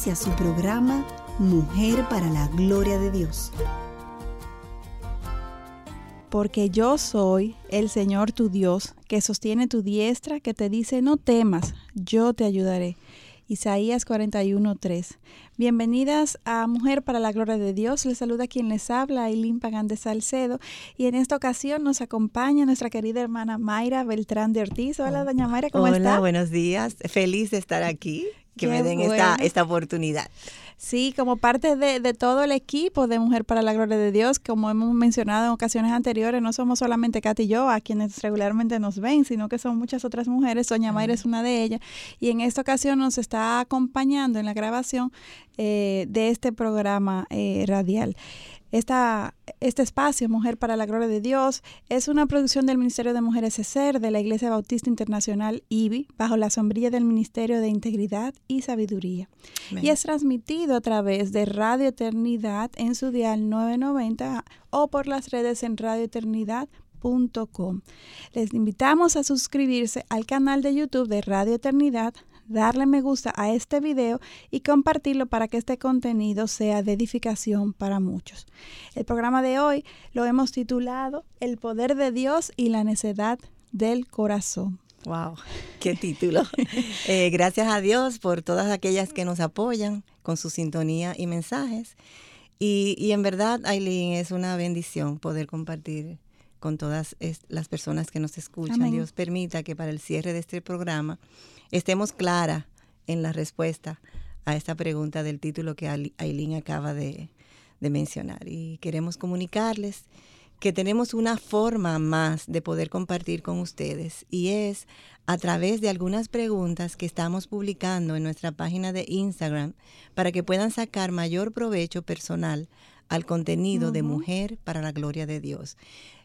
Inicia su programa Mujer para la Gloria de Dios. Porque yo soy el Señor tu Dios, que sostiene tu diestra, que te dice, no temas, yo te ayudaré. Isaías 41:3. Bienvenidas a Mujer para la Gloria de Dios. Les saluda quien les habla, Aileen Pagán de Salcedo. Y en esta ocasión nos acompaña nuestra querida hermana Mayra Beltrán de Ortiz. Hola, doña Mayra, ¿cómo está? Hola, buenos días. Feliz de estar aquí que me den esta, esta oportunidad. Sí, como parte de, de, todo el equipo de Mujer para la Gloria de Dios, como hemos mencionado en ocasiones anteriores, no somos solamente Katy y yo a quienes regularmente nos ven, sino que son muchas otras mujeres. Soña Mayra es una de ellas. Y en esta ocasión nos está acompañando en la grabación eh, de este programa eh, radial. Esta, este espacio, Mujer para la Gloria de Dios, es una producción del Ministerio de Mujeres ESER de la Iglesia Bautista Internacional IBI, bajo la sombrilla del Ministerio de Integridad y Sabiduría. Y es transmitido a través de Radio Eternidad en su dial 990 o por las redes en radioeternidad.com. Les invitamos a suscribirse al canal de YouTube de Radio Eternidad darle me gusta a este video y compartirlo para que este contenido sea de edificación para muchos. El programa de hoy lo hemos titulado El poder de Dios y la necedad del corazón. Wow, qué título. Eh, gracias a Dios por todas aquellas que nos apoyan con su sintonía y mensajes. Y, y en verdad, Aileen, es una bendición poder compartir con todas las personas que nos escuchan. Dios permita que para el cierre de este programa estemos clara en la respuesta a esta pregunta del título que Aileen acaba de, mencionar. Y queremos comunicarles que tenemos una forma más de poder compartir con ustedes y es a través de algunas preguntas que estamos publicando en nuestra página de Instagram para que puedan sacar mayor provecho personal al contenido de Mujer para la Gloria de Dios.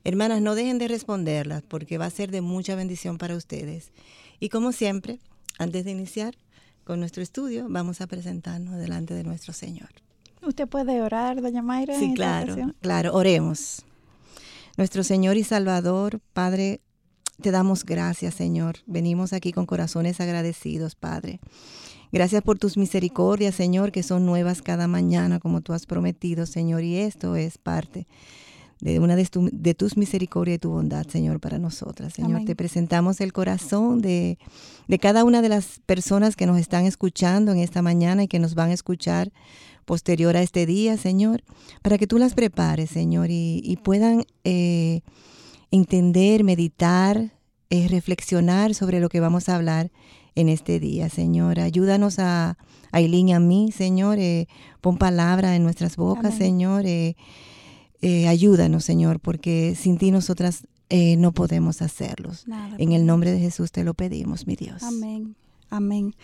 Hermanas, no dejen de responderlas porque va a ser de mucha bendición para ustedes. Y como siempre, antes de iniciar con nuestro estudio, vamos a presentarnos delante de nuestro Señor. ¿Usted puede orar, doña Mayra? Sí, claro, claro, oremos. Nuestro Señor y Salvador, Padre, te damos gracias, Señor. Venimos aquí con corazones agradecidos, Padre. Gracias por tus misericordias, Señor, que son nuevas cada mañana, como tú has prometido, Señor, y esto es parte de una de, tus misericordias y tu bondad, Señor, para nosotras. Señor, te presentamos el corazón de, cada una de las personas que nos están escuchando en esta mañana y que nos van a escuchar posterior a este día, Señor, para que tú las prepares, Señor, y, puedan eh, entender, meditar, eh, reflexionar sobre lo que vamos a hablar en este día, Señor. Ayúdanos a Aileen y a mí, Señor. Eh, pon palabra en nuestras bocas, Señor. Eh, ayúdanos, Señor, porque sin ti nosotras eh, no podemos hacerlos. en el nombre de Jesús te lo pedimos, mi Dios. Amén. Amén.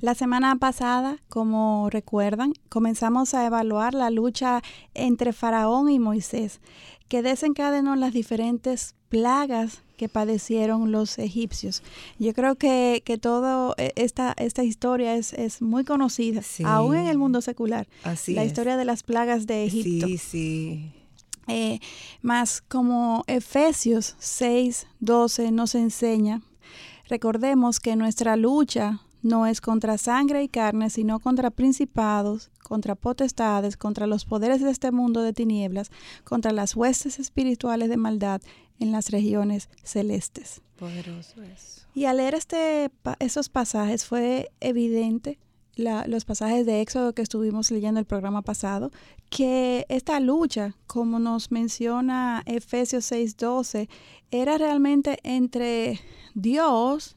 La semana pasada, como recuerdan, comenzamos a evaluar la lucha entre Faraón y Moisés, que desencadenó las diferentes plagas que padecieron los egipcios. Yo creo que, que toda e, esta, esta historia es, es muy conocida, aún en el mundo secular. Así la historia de las plagas de Egipto. Sí, sí. Eh, más como Efesios 6, 12 nos enseña, recordemos que nuestra lucha no es contra sangre y carne, sino contra principados, contra potestades, contra los poderes de este mundo de tinieblas, contra las huestes espirituales de maldad en las regiones celestes. Poderoso es. Y al leer este, esos pasajes fue evidente, los pasajes de Éxodo que estuvimos leyendo el programa pasado, que esta lucha, como nos menciona Efesios 6:12, era realmente entre Dios,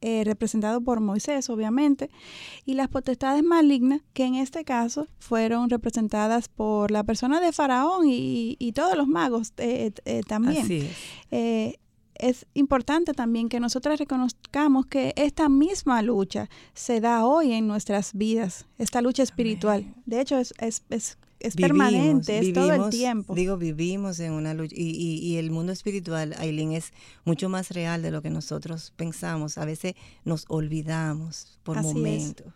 eh, representado por Moisés, obviamente, y las potestades malignas, que en este caso fueron representadas por la persona de Faraón y, todos los magos eh, eh, también. es importante también que nosotras reconozcamos que esta misma lucha se da hoy en nuestras vidas, esta lucha espiritual. De hecho, es, es, es, es permanente, es todo el tiempo. Digo, vivimos en una lucha y, y, y el mundo espiritual, Aileen, es mucho más real de lo que nosotros pensamos. A veces nos olvidamos por momentos.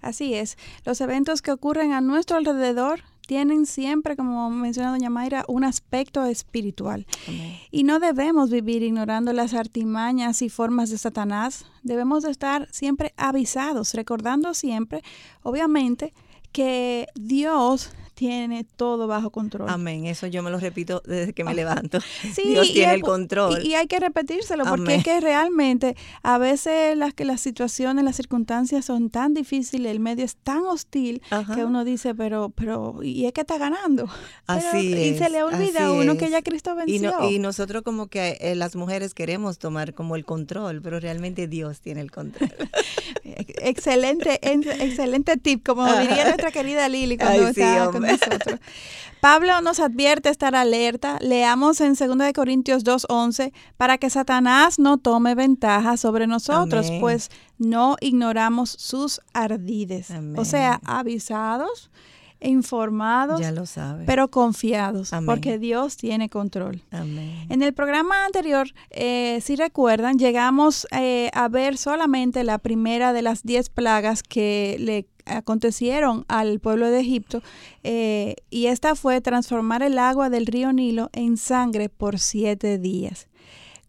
Así es. Los eventos que ocurren a nuestro alrededor tienen siempre, como menciona doña Mayra, un aspecto espiritual. Y no debemos vivir ignorando las artimañas y formas de Satanás. Debemos de estar siempre avisados, recordando siempre, obviamente, que Dios tiene todo bajo control. Amén. Eso yo me lo repito desde que me levanto. Dios tiene el control. Y, hay que repetírselo porque es que realmente a veces las que las situaciones, las circunstancias son tan difíciles, el medio es tan hostil que uno dice, pero, pero, y es que está ganando. Así es. Y se le olvida a uno que ya Cristo venció. Y, nosotros como que eh, las mujeres queremos tomar como el control, pero realmente Dios tiene el control. excelente, excelente tip, como diría nuestra querida Lili cuando estaba con nosotros. Pablo nos advierte estar alerta. Leamos en 2 Corintios 2.11 para que Satanás no tome ventaja sobre nosotros, pues no ignoramos sus ardides. O sea, avisados informados, ya lo sabe. pero confiados, porque Dios tiene control. En el programa anterior, eh, si recuerdan, llegamos eh, a ver solamente la primera de las diez plagas que le acontecieron al pueblo de Egipto eh, y esta fue transformar el agua del río Nilo en sangre por siete días.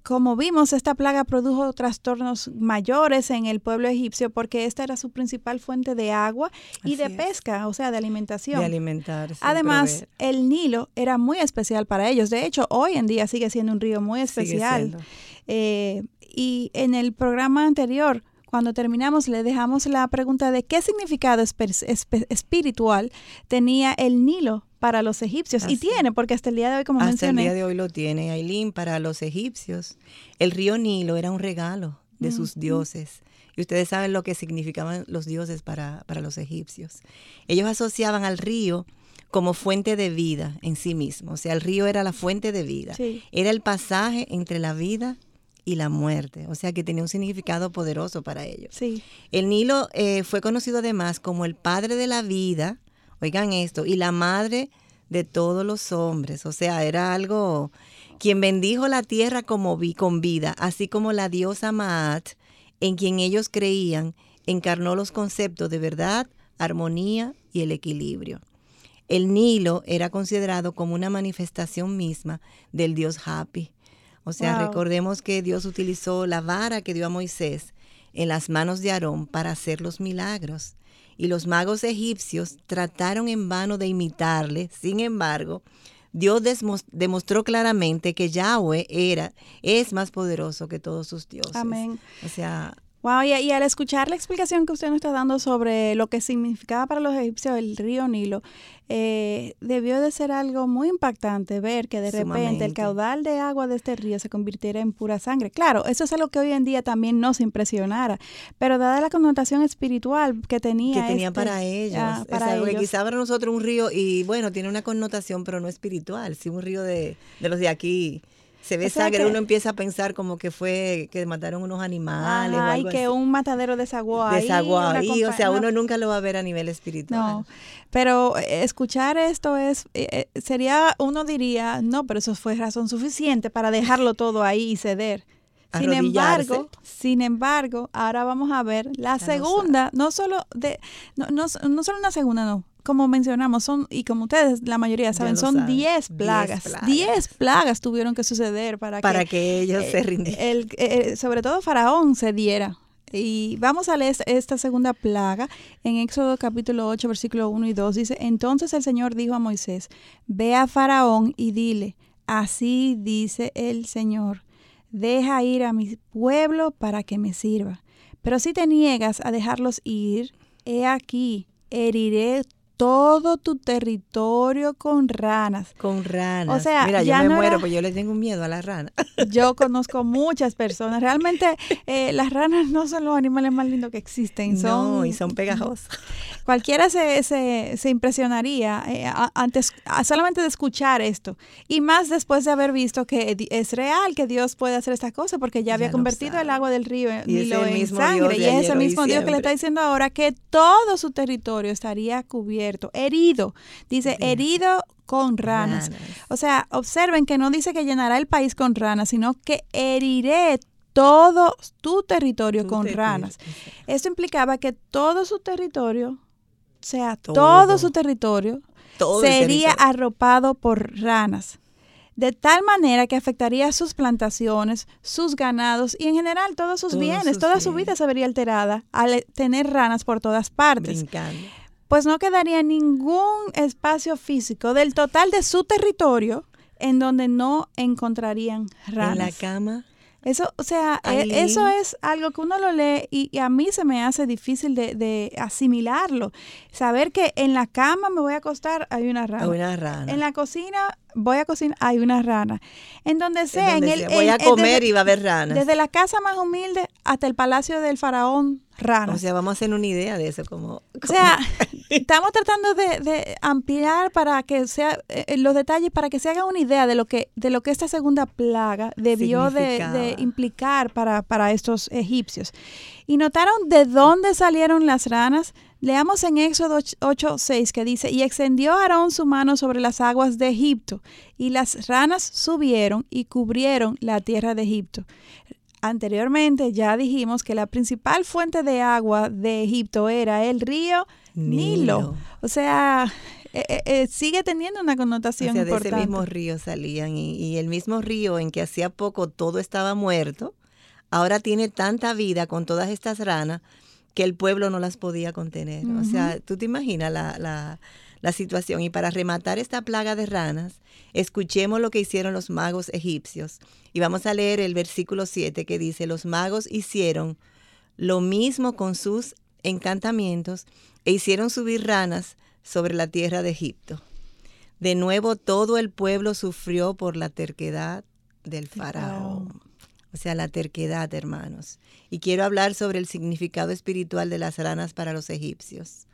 Como vimos, esta plaga produjo trastornos mayores en el pueblo egipcio porque esta era su principal fuente de agua y de pesca, o sea, de alimentación. De alimentarse. Además, el Nilo era muy especial para ellos. De hecho, hoy en día sigue siendo un río muy especial. Eh, y en el programa anterior cuando terminamos le dejamos la pregunta de qué significado espiritual tenía el Nilo para los egipcios. y tiene, porque hasta el día de hoy, como hasta mencioné. Hasta el día de hoy lo tiene, Aileen, para los egipcios. El río Nilo era un regalo de sus dioses. Y ustedes saben lo que significaban los dioses para, para los egipcios. Ellos asociaban al río como fuente de vida en sí mismo. O sea, el río era la fuente de vida. Era el pasaje entre la vida y la muerte, o sea que tenía un significado poderoso para ellos. Sí. El Nilo eh, fue conocido además como el padre de la vida, oigan esto, y la madre de todos los hombres, o sea, era algo quien bendijo la tierra como vi, con vida, así como la diosa Maat, en quien ellos creían, encarnó los conceptos de verdad, armonía y el equilibrio. El Nilo era considerado como una manifestación misma del dios Happy, o sea, recordemos que Dios utilizó la vara que dio a Moisés en las manos de Aarón para hacer los milagros. Y los magos egipcios trataron en vano de imitarle. Sin embargo, Dios demostró claramente que Yahweh era, es más poderoso que todos sus dioses. Amén. O sea, Wow, y, al escuchar la explicación que usted nos está dando sobre lo que significaba para los egipcios el río Nilo, eh, debió de ser algo muy impactante ver que de repente el caudal de agua de este río se convirtiera en pura sangre. Claro, eso es algo que hoy en día también nos impresionara, pero dada la connotación espiritual que tenía. Que tenía este, para ellos. Ah, para ellos. quizá para nosotros un río, y bueno, tiene una connotación, pero no espiritual, sí un río de, de los de aquí se ve sangre, uno empieza a pensar como que fue que mataron unos animales o algo que un matadero desaguó ahí. Desaguó ahí, o sea, uno nunca lo va a ver a nivel espiritual. No, pero eh, escuchar esto es, eh, eh, sería, uno diría, no, pero eso fue razón suficiente para dejarlo todo ahí y ceder. Sin embargo, sin embargo, ahora vamos a ver la segunda, no solo de, no, no, no solo una segunda, no, como mencionamos, son, y como ustedes, la mayoría saben, son 10 plagas. 10 plagas. tuvieron que suceder para, para que, ellos se rindieran. El, sobre todo Faraón se diera. Y vamos a leer esta segunda plaga en Éxodo capítulo 8, versículo 1 y 2. Dice, entonces el Señor dijo a Moisés, ve a Faraón y dile, así dice el Señor, deja ir a mi pueblo para que me sirva. Pero si te niegas a dejarlos ir, he aquí, heriré todo tu territorio con ranas. Con ranas. O sea, Mira, yo me no muero, era- pues yo le tengo miedo a las ranas. Yo conozco muchas personas. Realmente eh, las ranas no son los animales más lindos que existen. Son, no, y son pegajosas. Cualquiera se, se, se impresionaría eh, antes solamente de escuchar esto. Y más después de haber visto que es real que Dios puede hacer estas cosas, porque ya había convertido el agua del río en, Y Nilo el en sangre. Y es y mismo Dios que le está diciendo ahora que todo su territorio estaría cubierto, herido. Dice, herido con ranas. Ranas. O sea, observen que no dice que llenará el país con ranas, sino que heriré todo tu territorio con ranas. Esto implicaba que todo su territorio, o sea, todo, Todo. su territorio, Todo sería territorio. arropado por ranas. De tal manera que afectaría sus plantaciones, sus ganados y en general todos sus Todos bienes. sus Toda su vida se vería alterada al tener ranas por todas partes. brincando. Pues no quedaría ningún espacio físico del total de su territorio en donde no encontrarían ranas. En la cama. Eso, o sea, e- eso es algo que uno lo lee y, y a mí se me hace difícil de, de asimilarlo. Saber que en la cama me voy a acostar, hay una rana. Una rana. En la cocina voy a cocinar, hay una rana. En donde En sea, donde en el, sea. Voy en- a comer desde, y va a haber ranas. desde la casa más humilde hasta el palacio del faraón, o sea, vamos a hacer una idea de eso, como... O sea, estamos tratando de, de ampliar para que sea eh, los detalles para que se haga una idea de lo que de lo que esta segunda plaga debió de, de implicar para, para estos egipcios. Y notaron de dónde salieron las ranas. Leamos en Éxodo 8:6 que dice, y extendió Aarón su mano sobre las aguas de Egipto, y las ranas subieron y cubrieron la tierra de Egipto. Anteriormente ya dijimos que la principal fuente de agua de Egipto era el río Nilo. Nilo. O sea, eh, eh, eh, sigue teniendo una O connotación sea, de importante. ese mismo río salían y, y el mismo río en que hacía poco todo estaba muerto, ahora tiene tanta vida con todas estas ranas que el pueblo no las podía contener. O sea, tú te imaginas la, la, la situación. Y para rematar esta plaga de ranas, escuchemos lo que hicieron los magos egipcios. Y vamos a leer el versículo 7 que dice, los magos hicieron lo mismo con sus encantamientos e hicieron subir ranas sobre la tierra de Egipto. De nuevo todo el pueblo sufrió por la terquedad del faraón. O sea, la terquedad, hermanos. Y quiero hablar sobre el significado espiritual de las ranas para los egipcios.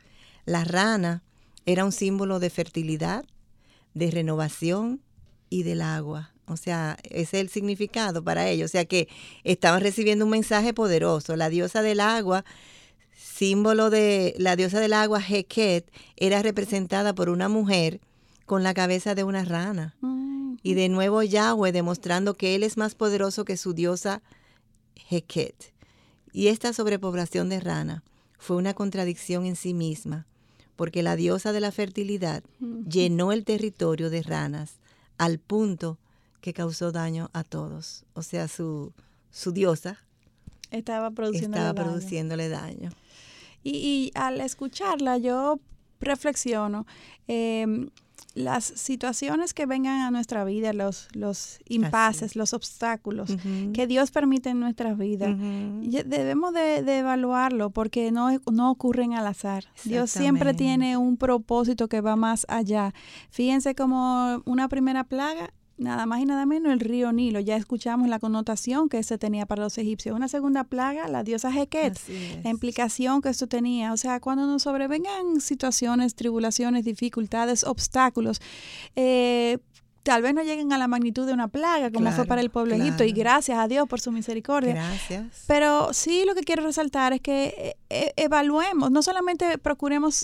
La rana era un símbolo de fertilidad, de renovación y del agua. O sea, ese es el significado para ellos. O sea que estaban recibiendo un mensaje poderoso. La diosa del agua, símbolo de la diosa del agua, Heket, era representada por una mujer con la cabeza de una rana. Mm, Y de nuevo Yahweh demostrando que Él es más poderoso que su diosa Heket. Y esta sobrepoblación de rana fue una contradicción en sí misma, porque la diosa de la fertilidad llenó el territorio de ranas al punto que causó daño a todos. O sea, su, su diosa estaba produciendo estaba daño. produciéndole daño. Y, y al escucharla yo reflexiono em, las situaciones que vengan a nuestra vida, los, los impases, los obstáculos que Dios permite en nuestras vidas. Debemos de, de evaluarlo porque no, no ocurren al azar. Dios siempre tiene un propósito que va más allá. Fíjense como una primera plaga, nada más y nada menos el río Nilo. Ya escuchamos la connotación que se tenía para los egipcios. Una segunda plaga, la diosa Heket la implicación que esto tenía. O sea, cuando nos sobrevengan situaciones, tribulaciones, dificultades, obstáculos, eh, tal vez no lleguen a la magnitud de una plaga como fue Claro, para el pueblo de Egipto y claro. gracias a Dios por su misericordia. Gracias. Pero sí lo que quiero resaltar es que eh, eh, evaluemos, no solamente procuremos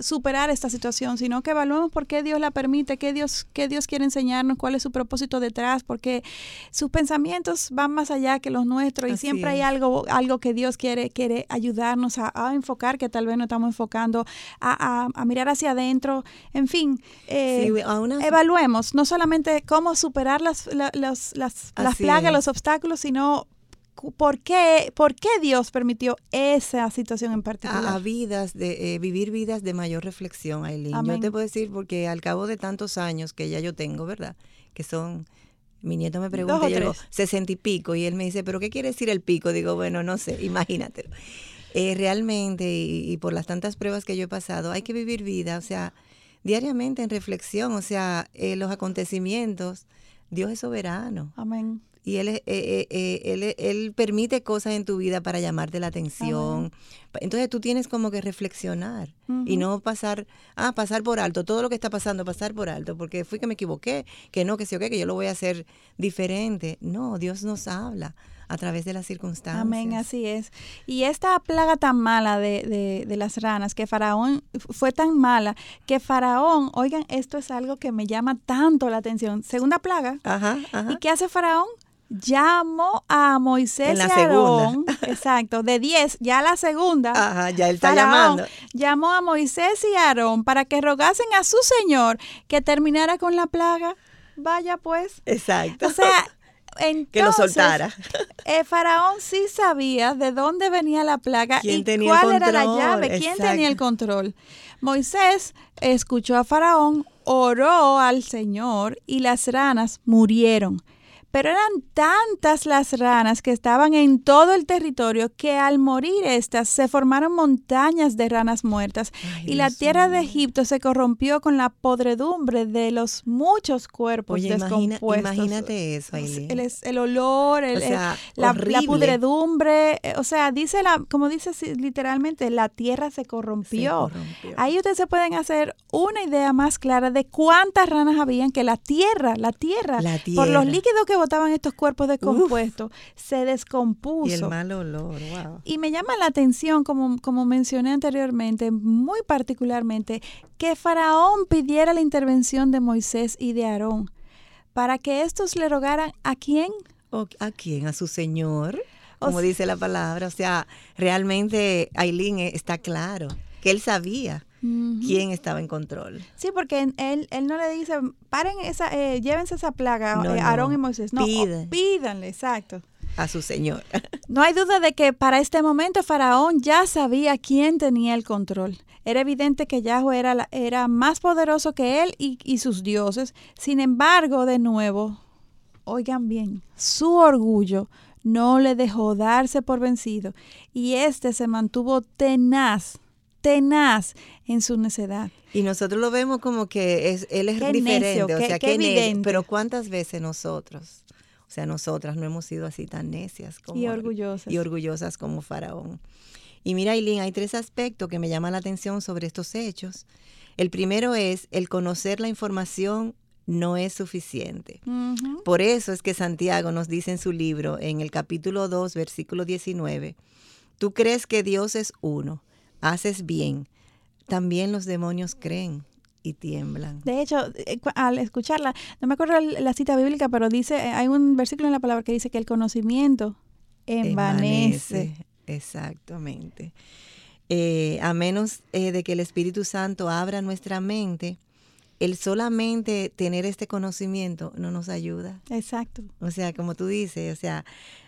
superar esta situación, sino que evaluemos por qué Dios la permite, qué Dios, qué Dios quiere enseñarnos, cuál es su propósito detrás, porque sus pensamientos van más allá que los nuestros y Así siempre hay algo, algo que Dios quiere, quiere ayudarnos a, a enfocar, que tal vez no estamos enfocando, a, a- a mirar hacia adentro, en fin. eh, Sí, a una- evaluemos no solamente cómo superar las, las, las Así plagas, es. los obstáculos, sino por qué, por qué Dios permitió esa situación en particular. a, a vidas de eh, vivir vidas de mayor reflexión, Aileen. Amén. Yo te puedo decir porque al cabo de tantos años que ya yo tengo, ¿verdad? Que son mi nieto me pregunta, yo digo, sesenta y pico, y él me dice, ¿pero qué quiere decir el pico? Digo, bueno, no sé, imagínatelo. Eh, realmente, y, por las tantas pruebas que yo he pasado, hay que vivir vida, o sea, diariamente en reflexión, o sea, eh, los acontecimientos, Dios es soberano. Amén y él, eh, eh, eh, él, él, permite cosas en tu vida para llamarte la atención. Entonces tú tienes como que reflexionar y no pasar, ah, pasar por alto, todo lo que está pasando, pasar por alto, porque fui que me equivoqué, que no, que sí o que yo lo voy a hacer diferente. No, Dios nos habla a través de las circunstancias. Amén, así es. Y esta plaga tan mala de, de, de, las ranas, que Faraón fue tan mala, que Faraón, oigan, esto es algo que me llama tanto la atención. Segunda plaga. Ajá, ajá. ¿Y qué hace Faraón? llamó a Moisés y Aarón, exacto, de 10, ya la segunda. Ajá, ya él está llamando. Llamó a Moisés y Aarón para que rogasen a su Señor que terminara con la plaga. Vaya pues. Exacto. O sea, entonces, que lo soltara. Eh, Faraón sí sabía de dónde venía la plaga y cuál era la llave, quién tenía el control. Moisés escuchó a Faraón, oró al Señor y las ranas murieron. Pero eran tantas las ranas que estaban en todo el territorio que al morir estas se formaron montañas de ranas muertas y la tierra de Egipto se corrompió con la podredumbre de los muchos cuerpos descompuestos. imagínate eso, Aileen. El, el, olor, el, la, la, podredumbre, eh, o sea, dice la, como dice literalmente, la tierra se corrompió. Ahí ustedes se pueden hacer una idea más clara de cuántas ranas habían que la tierra, la tierra, la tierra. por los líquidos que botaban estos cuerpos descompuestos, se descompuso. Y el mal olor, wow. Y me llama la atención, como, como mencioné anteriormente, muy particularmente, que Faraón pidiera la intervención de Moisés y de Aarón para que estos le rogaran a quién? ¿A quién? A su Señor, como dice la palabra. O sea, realmente Aileen eh, está claro que él sabía quién estaba en control. Sí, porque él, él no le dice, paren esa, eh, llévense esa plaga, eh, Aarón y Moisés. No, pídanle, exacto. A su Señor. no hay duda de que para este momento Faraón ya sabía quién tenía el control. Era evidente que Yahweh era, era más poderoso que él y, y sus dioses. Sin embargo, de nuevo, oigan bien, su orgullo no le dejó darse por vencido y éste se mantuvo tenaz tenaz en su necedad. Y nosotros lo vemos como que es, él es diferente, o sea, qué, evidente. pero ¿cuántas veces nosotros, o sea, nosotras no hemos sido así tan necias como, y orgullosas. Y orgullosas como Faraón? Y mira, Eileen, hay tres aspectos que me llaman la atención sobre estos hechos. El primero es el conocer la información no es suficiente. Por eso es que Santiago nos dice en su libro, en el capítulo 2, versículo 19, tú crees que Dios es uno haces bien, también los demonios creen y tiemblan. De hecho, eh, al escucharla, no me acuerdo la cita bíblica, pero dice, eh, hay un versículo en la palabra que dice que el conocimiento envanece. exactamente. Eh, a menos de que el Espíritu Santo abra nuestra mente, el solamente tener este conocimiento no nos ayuda. Exacto. O sea, como tú dices, o sea,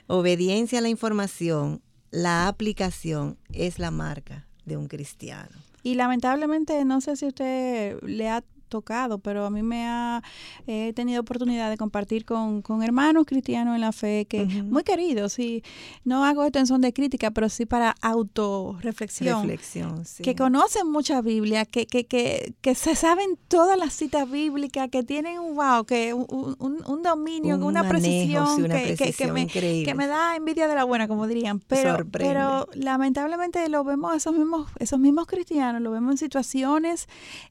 obediencia a la información, la aplicación es la marca de un cristiano. Y lamentablemente, no sé si usted le ha tocado, pero a mí me ha he tenido oportunidad de compartir con, hermanos cristianos en la fe que muy queridos y no hago esto en son de crítica, pero sí para autorreflexión. Reflexión, sí. Que conocen mucha Biblia, que, que, que, que se saben todas las citas bíblicas, que tienen wow, que un, un, dominio, una, precisión, que, me, que me da envidia de la buena, como dirían. Pero, pero lamentablemente lo vemos esos mismos, esos mismos cristianos, lo vemos en situaciones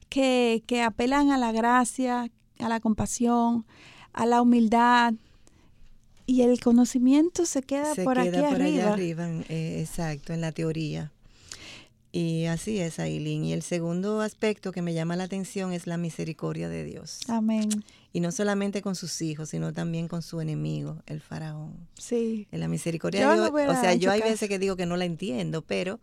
que, que apelan a la gracia, a la compasión, a la humildad. Y el conocimiento se queda por aquí por arriba. Allá arriba, eh, exacto, en la teoría. Y así es, Aileen. Y el segundo aspecto que me llama la atención es la misericordia de Dios. Amén. Y no solamente con sus hijos, sino también con su enemigo, el faraón. Sí. En la misericordia de Dios. o sea, yo hay veces que digo que no la entiendo, pero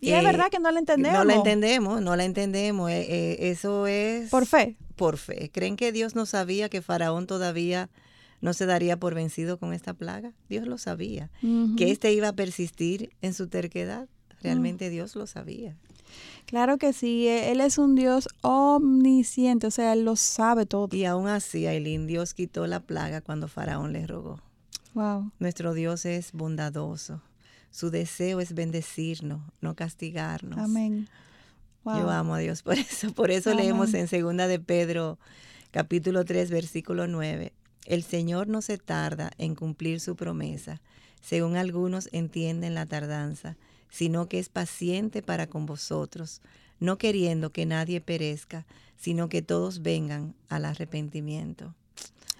y es verdad que no la entendemos. No la entendemos, no la entendemos. Eh, eh, eso es... Por fe. Por fe. ¿Creen que Dios no sabía que Faraón todavía no se daría por vencido con esta plaga? Dios lo sabía. Que éste iba a persistir en su terquedad. Realmente Dios lo sabía. Claro que sí, e, Él es un Dios omnisciente, o sea, Él lo sabe todo. Y aún así, Aileen, Dios quitó la plaga cuando Faraón le rogó. Wow. Nuestro Dios es bondadoso Su deseo es bendecirnos, no castigarnos. Amén. Yo amo a Dios por eso. Por eso leemos en Segunda de Pedro, capítulo 3, versículo 9. El Señor no se tarda en cumplir su promesa, según algunos entienden la tardanza, sino que es paciente para con vosotros, no queriendo que nadie perezca, sino que todos vengan al arrepentimiento.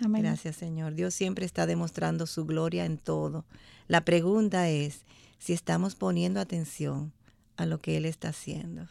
Amén. Gracias Señor. Dios siempre está demostrando su gloria en todo. La pregunta es si estamos poniendo atención a lo que Él está haciendo.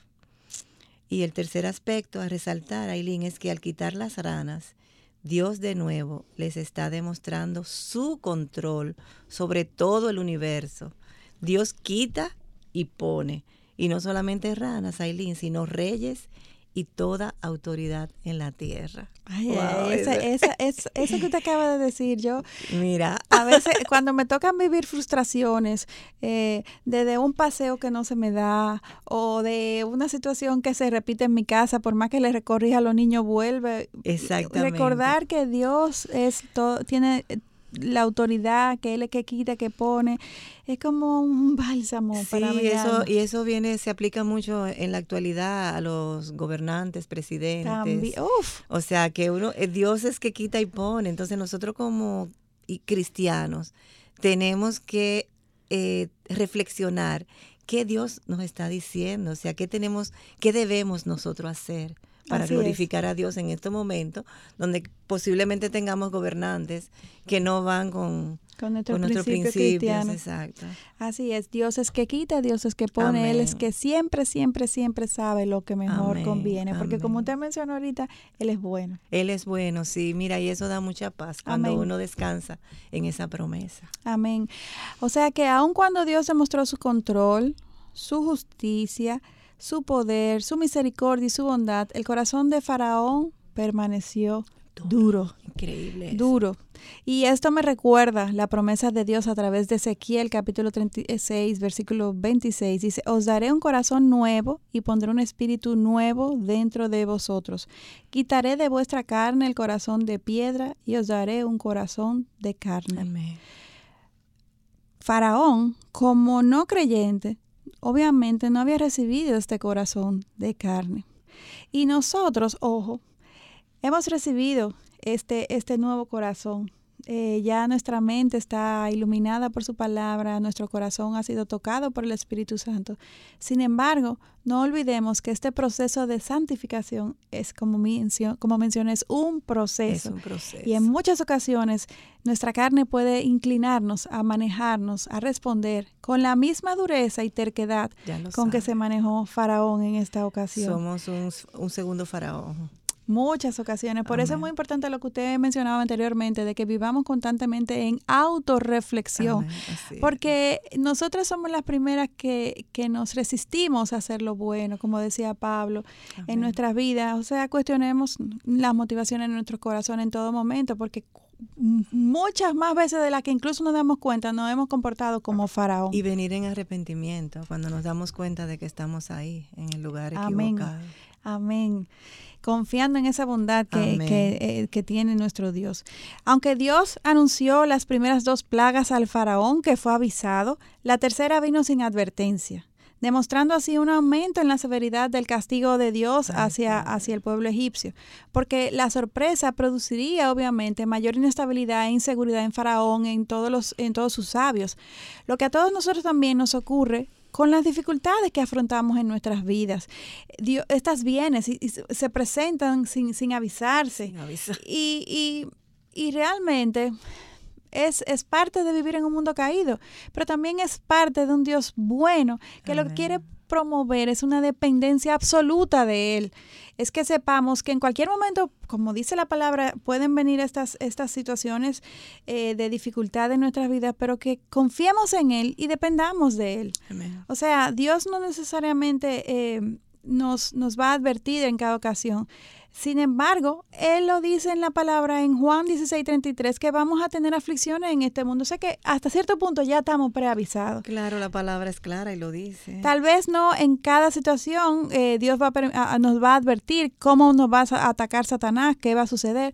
Y el tercer aspecto a resaltar, Aileen, es que al quitar las ranas, Dios de nuevo les está demostrando su control sobre todo el universo. Dios quita y pone. Y no solamente ranas, Aileen, sino reyes y toda autoridad en la tierra. Ay, eso que usted acaba de decir, yo. Mira. A veces, cuando me tocan vivir frustraciones, eh, desde un paseo que no se me da, o de una situación que se repite en mi casa, por más que le recorrija a los niños, vuelve. Exactamente. Recordar que Dios es todo, tiene la autoridad, que él es que quita, que pone, es como un bálsamo para mí. Eso, y eso viene, se aplica mucho en la actualidad a los gobernantes, presidentes. O sea, que uno, eh, Dios es que quita y pone. Entonces nosotros como cristianos tenemos que eh, reflexionar qué Dios nos está diciendo, o sea, qué tenemos, qué debemos nosotros hacer para glorificar a Dios en este momento, donde posiblemente tengamos gobernantes que no van con, con, nuestros principios, Exacto. Así es, Dios es que quita, Dios es que pone, Él es que siempre, siempre, siempre sabe lo que mejor conviene, porque como usted mencionó ahorita, Él es bueno. Él es bueno, sí, mira, y eso da mucha paz cuando uno descansa en esa promesa. Amén. O sea que aun cuando Dios demostró su control, su justicia, su poder, su misericordia y su bondad, el corazón de Faraón permaneció duro. Increíble. Duro. Y esto me recuerda la promesa de Dios a través de Ezequiel capítulo 36, versículo 26. Dice, os daré un corazón nuevo y pondré un espíritu nuevo dentro de vosotros. Quitaré de vuestra carne el corazón de piedra y os daré un corazón de carne. Amén. Faraón, como no creyente, obviamente no había recibido este corazón de carne. Y nosotros, ojo, hemos recibido este, este nuevo corazón eh, ya nuestra mente está iluminada por su palabra, nuestro corazón ha sido tocado por el Espíritu Santo. Sin embargo, no olvidemos que este proceso de santificación es, como, como mencioné, es un proceso. Es un proceso. Y en muchas ocasiones nuestra carne puede inclinarnos a manejarnos, a responder con la misma dureza y terquedad con que se manejó Faraón en esta ocasión. Somos un, un segundo Faraón. Muchas ocasiones. Por eso es muy importante lo que usted mencionaba anteriormente, de que vivamos constantemente en autorreflexión. Porque nosotras somos las primeras que, que, nos resistimos a hacer lo bueno, como decía Pablo, en nuestras vidas. O sea, cuestionemos las motivaciones en nuestro corazón en todo momento, porque muchas más veces de las que incluso nos damos cuenta nos hemos comportado como faraón. Y venir en arrepentimiento cuando nos damos cuenta de que estamos ahí, en el lugar equivocado. Amén confiando en esa bondad eh, que, tiene nuestro Dios. Aunque Dios anunció las primeras dos plagas al faraón que fue avisado, la tercera vino sin advertencia demostrando así un aumento en la severidad del castigo de Dios hacia, hacia el pueblo egipcio, porque la sorpresa produciría obviamente mayor inestabilidad e inseguridad en Faraón, en todos, los, en todos sus sabios, lo que a todos nosotros también nos ocurre con las dificultades que afrontamos en nuestras vidas. estas bienes y, se presentan sin, sin avisarse. y, y, realmente es, es, parte de vivir en un mundo caído, pero también es parte de un Dios bueno que lo que quiere promover es una dependencia absoluta de Él. Es que sepamos que en cualquier momento, como dice la palabra, pueden venir estas, estas situaciones eh, de dificultad en nuestras vidas, pero que confiemos en Él y dependamos de Él. O sea, Dios no necesariamente eh, nos, nos va a advertir en cada ocasión. Sin embargo, Él lo dice en la palabra en Juan 16:33 que vamos a tener aflicciones en este mundo. O sea que hasta cierto punto ya estamos preavisados. Claro, la palabra es clara y lo dice. Tal vez no en cada situación eh, Dios va nos va a advertir cómo nos va a atacar Satanás, qué va a suceder.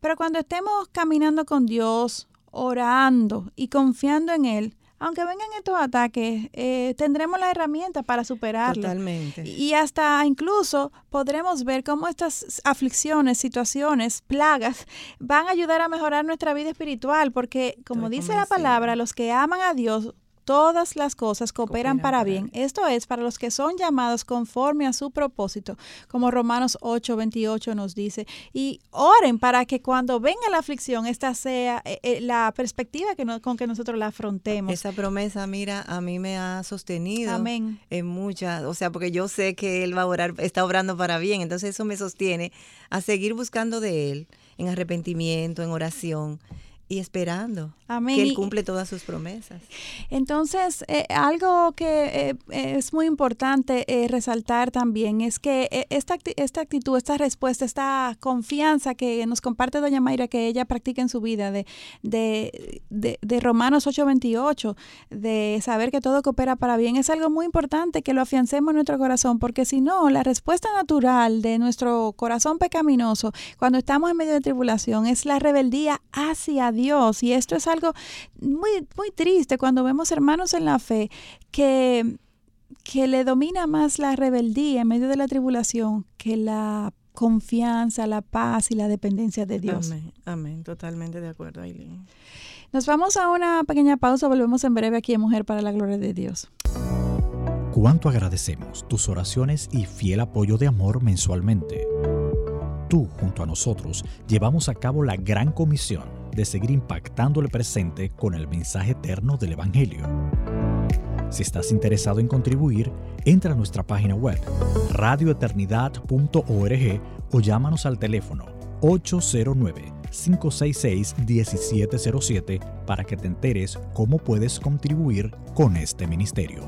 Pero cuando estemos caminando con Dios, orando y confiando en Él, aunque vengan estos ataques, eh, tendremos la herramienta para superarlo. Totalmente. Y hasta incluso podremos ver cómo estas aflicciones, situaciones, plagas van a ayudar a mejorar nuestra vida espiritual, porque como Estoy dice la palabra, los que aman a Dios, todas las cosas cooperan, Cooperan para para bien. bien. Esto es para los que son llamados conforme a su propósito, como Romanos 8, 28 nos dice. Y oren para que cuando venga la aflicción, esta sea eh, eh, la perspectiva que no- con que nosotros la afrontemos. Esa promesa, mira, a mí me ha sostenido Amén. en muchas, o sea, porque yo sé que Él va a orar, está obrando para bien, entonces eso me sostiene a seguir buscando de Él en arrepentimiento, en oración y esperando Amén. que Él cumple todas sus promesas. Entonces, eh, algo que eh, es muy importante eh, resaltar también es que eh, esta, esta actitud, esta respuesta, esta confianza que nos comparte doña Mayra, que ella practica en su vida, de, de, de, de Romanos 8:28, de saber que todo coopera para bien, es algo muy importante que lo afiancemos en nuestro corazón, porque si no, la respuesta natural de nuestro corazón pecaminoso cuando estamos en medio de tribulación es la rebeldía hacia Dios. Y esto es algo muy, muy triste cuando vemos hermanos en la fe que, que le domina más la rebeldía en medio de la tribulación que la confianza, la paz y la dependencia de Dios. Amén, amén, totalmente de acuerdo, Aileen. Nos vamos a una pequeña pausa, volvemos en breve aquí en Mujer para la Gloria de Dios. Cuánto agradecemos tus oraciones y fiel apoyo de amor mensualmente. Tú, junto a nosotros, llevamos a cabo la gran comisión de seguir impactando el presente con el mensaje eterno del Evangelio. Si estás interesado en contribuir, entra a nuestra página web radioeternidad.org o llámanos al teléfono 809-566-1707 para que te enteres cómo puedes contribuir con este ministerio.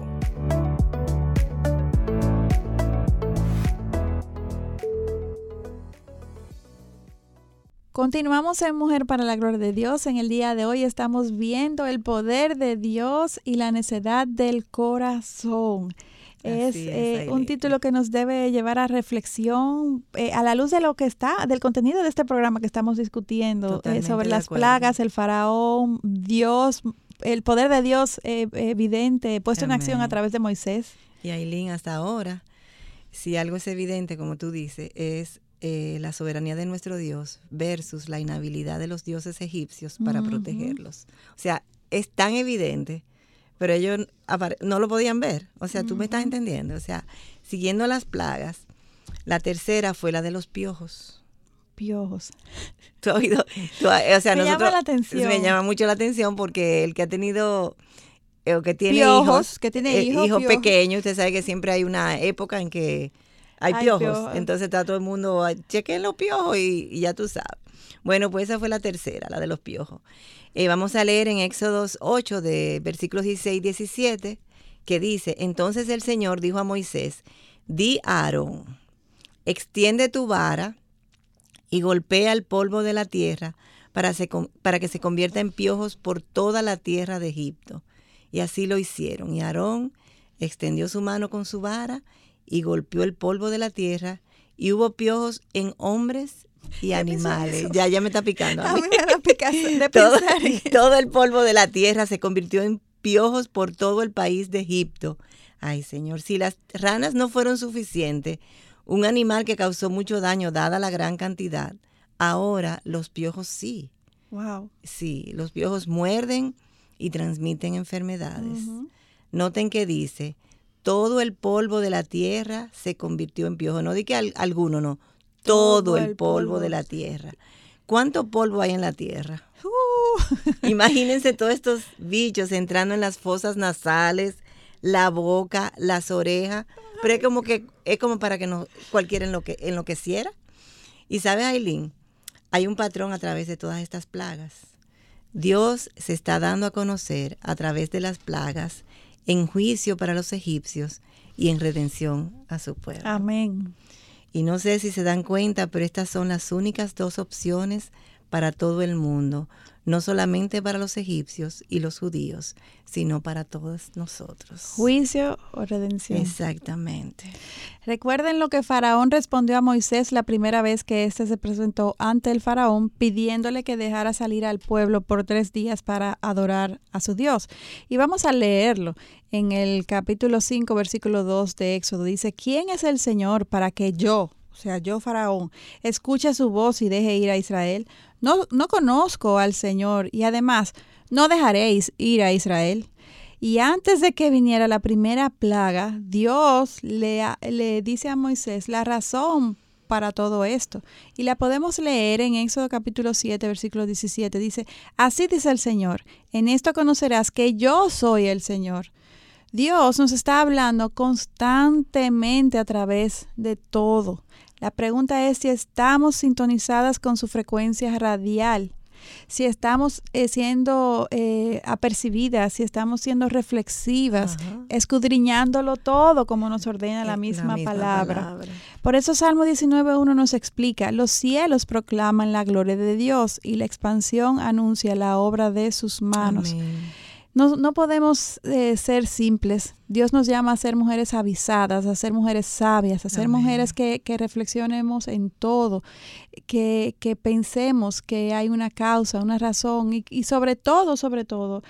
Continuamos en Mujer para la Gloria de Dios. En el día de hoy estamos viendo el poder de Dios y la necedad del corazón. Es, eh, un título que nos debe llevar a reflexión eh, a la luz de lo que está, del contenido de este programa que estamos discutiendo eh, sobre las plagas, el faraón, Dios, el poder de Dios evidente, puesto en acción a través de Moisés. Y Aileen, hasta ahora, si algo es evidente, como tú dices, es eh, la soberanía de nuestro Dios versus la inhabilidad de los dioses egipcios para protegerlos. O sea, es tan evidente, pero ellos no lo podían ver. O sea, tú me estás entendiendo. O sea, siguiendo las plagas, la tercera fue la de los piojos. Piojos. Tú has oído, tú has- o sea, Me llama la atención. Me llama mucho la atención porque el que ha tenido eh, o que tiene Piojos, hijos, que tiene eh, hijos, piojos. pequeños, usted sabe que siempre hay una época en que hay Hay piojos. piojos. Entonces está todo el mundo, "Ay, chequen los piojos y, y ya tú sabes. Bueno, pues esa fue la tercera, la de los piojos. Eh, vamos a leer en Éxodos 8, de versículos 16 y 17, que dice, entonces el Señor dijo a Moisés, di a Aarón, extiende tu vara y golpea el polvo de la tierra para, se para que se convierta en piojos por toda la tierra de Egipto. Y así lo hicieron. Y Aarón extendió su mano con su vara y golpeó el polvo de la tierra y hubo piojos en hombres y animales. Ya, ya me está picando. a A mí. mí me da picazón de todo, todo el polvo de la tierra se convirtió en piojos por todo el país de Egipto. Ay, Señor, si las ranas no fueron suficientes, un animal que causó mucho daño dada la gran cantidad, ahora los piojos sí. Wow. Sí, los piojos muerden y transmiten enfermedades. Noten que dice, todo el polvo de la tierra se convirtió en piojo. No di que al- alguno, no. Todo, Todo el, polvo. de la tierra. ¿Cuánto polvo hay en la tierra? Uh. Imagínense todos estos bichos entrando en las fosas nasales, la boca, las orejas. Pero es como que es como para que no cualquiera enloque, enloqueciera. Y sabes, Aileen, hay un patrón a través de todas estas plagas. Dios se está dando a conocer a través de las plagas en juicio para los egipcios y en redención a su pueblo. Amén. Y no sé si se dan cuenta, pero estas son las únicas dos opciones para todo el mundo, no solamente para los egipcios y los judíos, sino para todos nosotros. Juicio o redención. Exactamente. Recuerden lo que Faraón respondió a Moisés la primera vez que éste se presentó ante el Faraón pidiéndole que dejara salir al pueblo por tres días para adorar a su Dios. Y vamos a leerlo en el capítulo 5, versículo 2 de Éxodo. Dice, ¿quién es el Señor para que yo, sea, yo Faraón, escuche su voz y deje ir a Israel? No, no conozco al Señor y además no dejaréis ir a Israel. Y antes de que viniera la primera plaga, Dios le, le dice a Moisés la razón para todo esto. Y la podemos leer en Éxodo capítulo 7, versículo 17. Dice, así dice el Señor, en esto conocerás que yo soy el Señor. Dios nos está hablando constantemente a través de todo. La pregunta es si estamos sintonizadas con su frecuencia radial, si estamos eh, siendo eh, apercibidas, si estamos siendo reflexivas, escudriñándolo todo como nos ordena la eh, misma, palabra. Por eso Salmo 19.1 nos explica, los cielos proclaman la gloria de Dios y la expansión anuncia la obra de sus manos. No, no podemos eh, ser simples. Dios nos llama a ser mujeres avisadas, a ser mujeres sabias, a ser mujeres que, que, reflexionemos en todo, que, que, pensemos que hay una causa, una razón y, y sobre todo, sobre todo,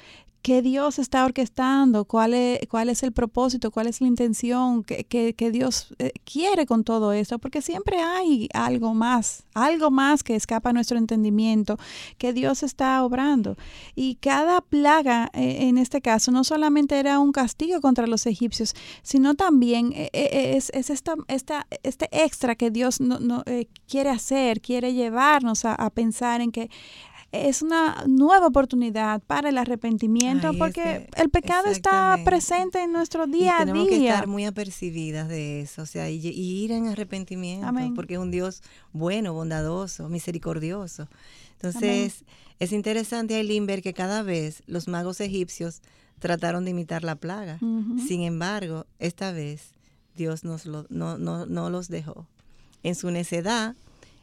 qué Dios está orquestando, cuál es, cuál es el propósito, cuál es la intención que, Dios eh, quiere con todo esto, porque siempre hay algo más, algo más que escapa a nuestro entendimiento, que Dios está obrando. Y cada plaga, eh, en este caso, no solamente era un castigo contra los egipcios, sino también eh, es, es esta, esta, este extra que Dios no, no quiere hacer, quiere llevarnos a, a pensar en que es una nueva oportunidad para el arrepentimiento porque el pecado está presente en nuestro día a día. Tenemos que estar muy apercibidas de eso, o sea, y, ir en arrepentimiento porque es un Dios bueno, bondadoso, misericordioso. Entonces, es interesante, Aileen, ver que cada vez los magos egipcios trataron de imitar la plaga. Sin embargo, esta vez Dios nos lo, no, no, no los dejó. En su necedad,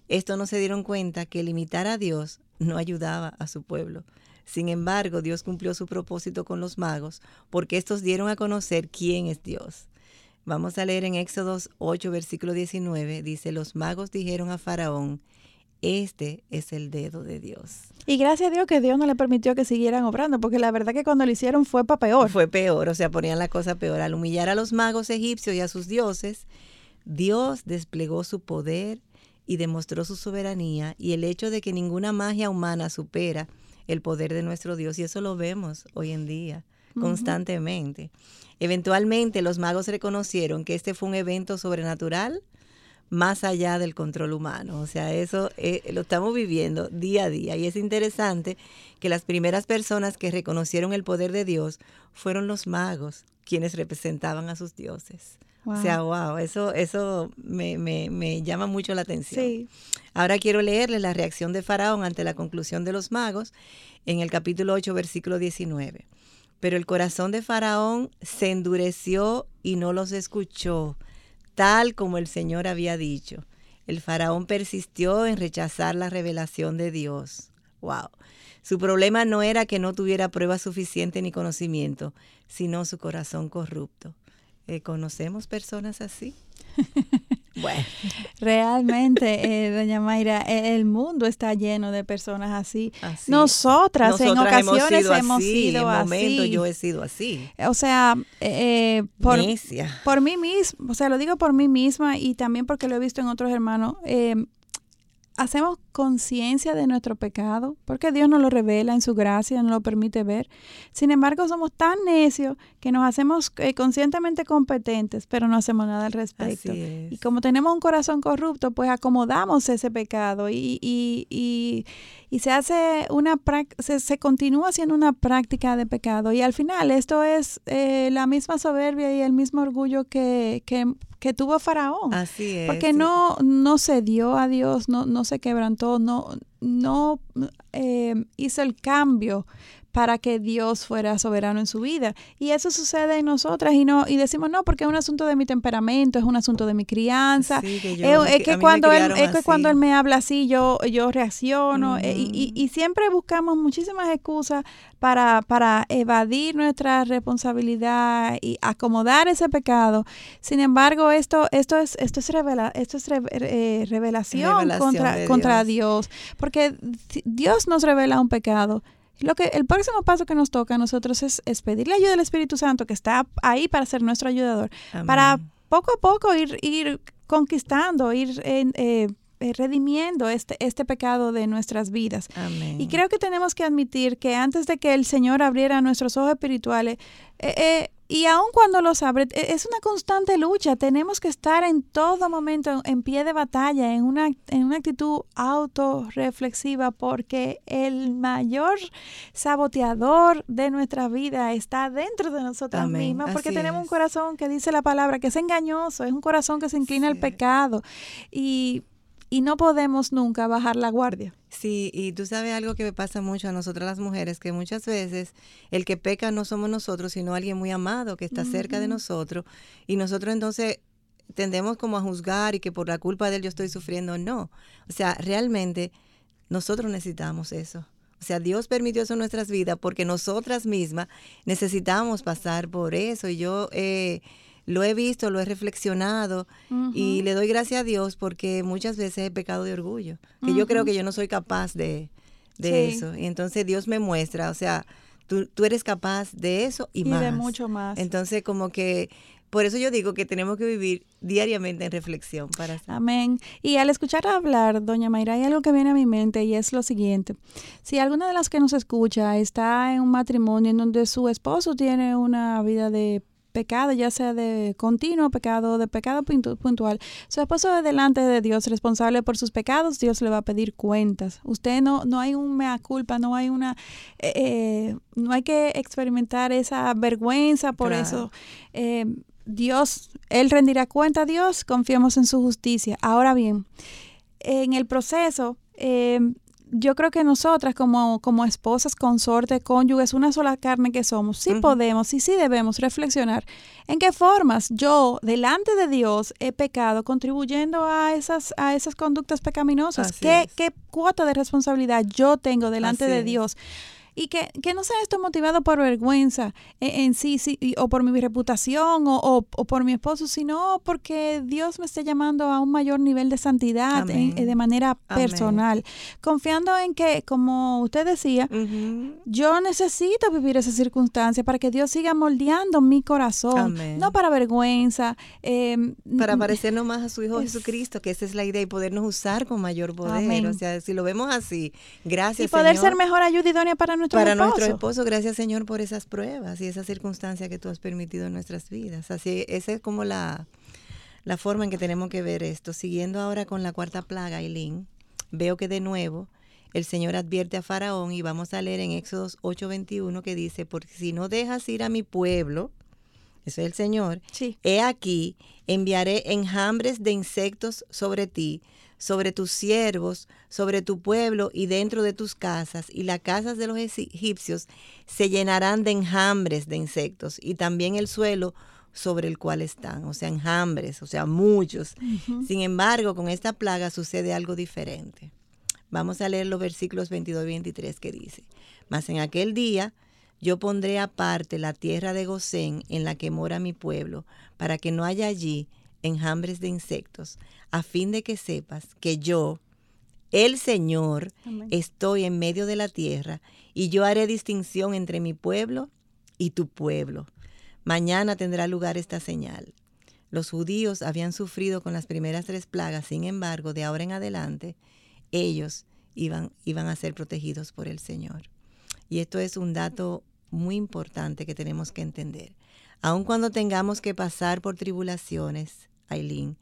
esto no se dieron cuenta que el imitar a Dios no ayudaba a su pueblo. Sin embargo, Dios cumplió su propósito con los magos, porque estos dieron a conocer quién es Dios. Vamos a leer en Éxodos 8, versículo 19, dice, los magos dijeron a Faraón, este es el dedo de Dios. Y gracias a Dios que Dios no le permitió que siguieran obrando, porque la verdad que cuando lo hicieron fue para peor. Fue peor, o sea, ponían la cosa peor. Al humillar a los magos egipcios y a sus dioses, Dios desplegó su poder y demostró su soberanía y el hecho de que ninguna magia humana supera el poder de nuestro Dios y eso lo vemos hoy en día constantemente. Eventualmente los magos reconocieron que este fue un evento sobrenatural más allá del control humano. O sea, eso eh, lo estamos viviendo día a día. Y es interesante que las primeras personas que reconocieron el poder de Dios fueron los magos, quienes representaban a sus dioses. O sea, wow, eso, eso me, me, me, llama mucho la atención. Sí. Ahora quiero leerle la reacción de Faraón ante la conclusión de los magos en el capítulo 8, versículo 19. Pero el corazón de Faraón se endureció y no los escuchó, tal como el Señor había dicho. El faraón persistió en rechazar la revelación de Dios. Wow. Su problema no era que no tuviera prueba suficiente ni conocimiento, sino su corazón corrupto. Eh, ¿Conocemos personas así? bueno. Realmente, eh, doña Mayra, e, el mundo está lleno de personas así. Nosotras, en ocasiones hemos sido así. yo he sido así. O sea, eh, por, por mí misma, o sea, lo digo por mí misma y también porque lo he visto en otros hermanos. Hacemos conciencia de nuestro pecado, porque Dios nos lo revela en su gracia, nos lo permite ver. Sin embargo, somos tan necios que nos hacemos eh, conscientemente competentes, pero no hacemos nada al respecto. Y como tenemos un corazón corrupto, pues acomodamos ese pecado y, y, y, y se hace una se, se continúa haciendo una práctica de pecado. Y al final esto es eh, la misma soberbia y el mismo orgullo que, que, que tuvo Faraón. Así es. Porque no, no se dio a Dios, no, no se quebrantó no, no eh, hizo el cambio para que Dios fuera soberano en su vida. Y eso sucede en nosotras y no y decimos, no, porque es un asunto de mi temperamento, es un asunto de mi crianza. es, que cuando él, es que cuando él me habla así, yo, yo reacciono. Eh, y, y, siempre buscamos muchísimas excusas para, para evadir nuestra responsabilidad y acomodar ese pecado. Sin embargo, esto, esto es, esto es, revela, esto es eh, revelación, contra, contra Dios. Porque Dios nos revela un pecado. Lo que el próximo paso que nos toca a nosotros es, es pedirle ayuda al Espíritu Santo que está ahí para ser nuestro ayudador, para poco a poco ir, ir conquistando, ir eh, eh, redimiendo este, este pecado de nuestras vidas. Y creo que tenemos que admitir que antes de que el Señor abriera nuestros ojos espirituales, eh, eh, y aun cuando los abre, e, es una constante lucha. Tenemos que estar en todo momento en pie de batalla, en una, en una actitud autorreflexiva, porque el mayor saboteador de nuestra vida está dentro de nosotras mismas, porque tenemos un corazón que dice la palabra, que es engañoso, es un corazón que se inclina al pecado. Y y no podemos nunca bajar la guardia. Sí, y tú sabes algo que me pasa mucho a nosotras las mujeres, que muchas veces el que peca no somos nosotros, sino alguien muy amado que está cerca de nosotros, y nosotros entonces tendemos como a juzgar y que por la culpa de él yo estoy sufriendo. No, o sea, realmente nosotros necesitamos eso. O sea, Dios permitió eso en nuestras vidas porque nosotras mismas necesitamos pasar por eso. Y yo... Eh, lo he visto, lo he reflexionado y le doy gracias a Dios porque muchas veces he pecado de orgullo, que yo creo que yo no soy capaz de, eso. Y entonces Dios me muestra, o sea, tú, tú eres capaz de eso y, más. de mucho más. Entonces como que por eso yo digo que tenemos que vivir diariamente en reflexión para Amén. Y al escuchar hablar, doña Mayra, hay algo que viene a mi mente y es lo siguiente. Si alguna de las que nos escucha está en un matrimonio en donde su esposo tiene una vida de pecado, ya sea de continuo pecado, de pecado puntual, su esposo es delante de Dios responsable por sus pecados, Dios le va a pedir cuentas. Usted no, no hay un mea culpa, no hay una, eh, eh, no hay que experimentar esa vergüenza por eso. Eh, Dios, Él rendirá cuenta a Dios, confiemos en su justicia. Ahora bien, en el proceso, yo creo que nosotras como, como esposas, consortes, cónyuges, una sola carne que somos, sí podemos y sí debemos reflexionar en qué formas yo, delante de Dios, he pecado, contribuyendo a esas, a esas conductas pecaminosas. ¿Qué, ¿Qué, cuota de responsabilidad yo tengo delante de Dios? Y que, que no sea esto motivado por vergüenza en, sí, sí, o por mi reputación o, o, por mi esposo, sino porque Dios me esté llamando a un mayor nivel de santidad de manera personal, confiando en que, como usted decía, yo necesito vivir esa circunstancia para que Dios siga moldeando mi corazón, no para vergüenza. Em, para parecernos más a su Hijo Jesucristo, que esa es la idea, y podernos usar con mayor poder. O sea, si lo vemos así, gracias. Y poder ser mejor ayuda idónea para nuestro para nuestro esposo. Gracias, Señor, por esas pruebas y esas circunstancias que tú has permitido en nuestras vidas. Así, esa es como la, la forma en que tenemos que ver esto. Siguiendo ahora con la cuarta plaga, Eileen, veo que de nuevo el Señor advierte a Faraón y vamos a leer en Éxodos 8:21 que dice, porque si no dejas ir a mi pueblo, eso es el Señor, he aquí, enviaré enjambres de insectos sobre ti, sobre tus siervos, sobre tu pueblo y dentro de tus casas, y las casas de los egipcios se llenarán de enjambres de insectos, y también el suelo sobre el cual están, o sea, enjambres, o sea, muchos. Sin embargo, con esta plaga sucede algo diferente. Vamos a leer los versículos 22 y 23 que dice, mas en aquel día yo pondré aparte la tierra de Gosén en la que mora mi pueblo, para que no haya allí enjambres de insectos, a fin de que sepas que yo, el Señor, estoy en medio de la tierra y yo haré distinción entre mi pueblo y tu pueblo. Mañana tendrá lugar esta señal. Los judíos habían sufrido con las primeras tres plagas, sin embargo, de ahora en adelante, ellos iban, iban a ser protegidos por el Señor. Y esto es un dato muy importante que tenemos que entender. Aun cuando tengamos que pasar por tribulaciones, Aileen,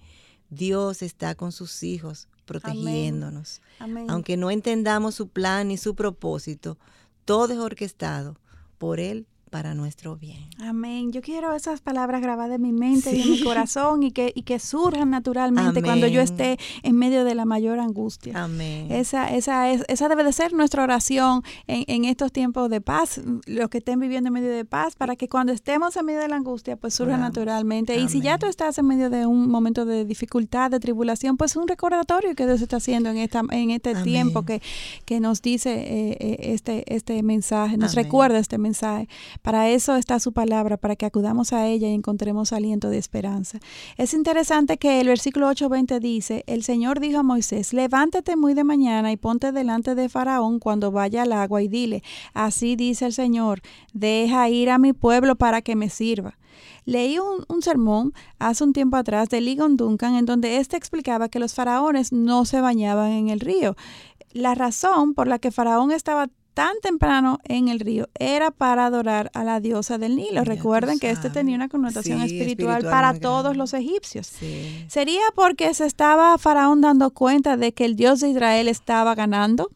Dios está con sus hijos protegiéndonos. Aunque no entendamos su plan ni su propósito, todo es orquestado por Él para nuestro bien. Amén. Yo quiero esas palabras grabadas en mi mente y en mi corazón y que, y que surjan naturalmente cuando yo esté en medio de la mayor angustia. Amén. Esa, esa, es, esa debe de ser nuestra oración en, en, estos tiempos de paz, los que estén viviendo en medio de paz, para que cuando estemos en medio de la angustia, pues surja naturalmente. Y si ya tú estás en medio de un momento de dificultad, de tribulación, pues un recordatorio que Dios está haciendo en, esta, en este tiempo que, que nos dice eh, eh, este, este mensaje, nos recuerda este mensaje. Para eso está su palabra, para que acudamos a ella y encontremos aliento de esperanza. Es interesante que el versículo 8:20 dice, el Señor dijo a Moisés, levántate muy de mañana y ponte delante de Faraón cuando vaya al agua y dile, así dice el Señor, deja ir a mi pueblo para que me sirva. Leí un, sermón hace un tiempo atrás de Ligon Duncan en donde éste explicaba que los faraones no se bañaban en el río. La razón por la que Faraón estaba tan temprano en el río era para adorar a la diosa del Nilo. Recuerden que este tenía una connotación espiritual, para todos los egipcios. ¿Sería porque se estaba Faraón dando cuenta de que el Dios de Israel estaba ganando?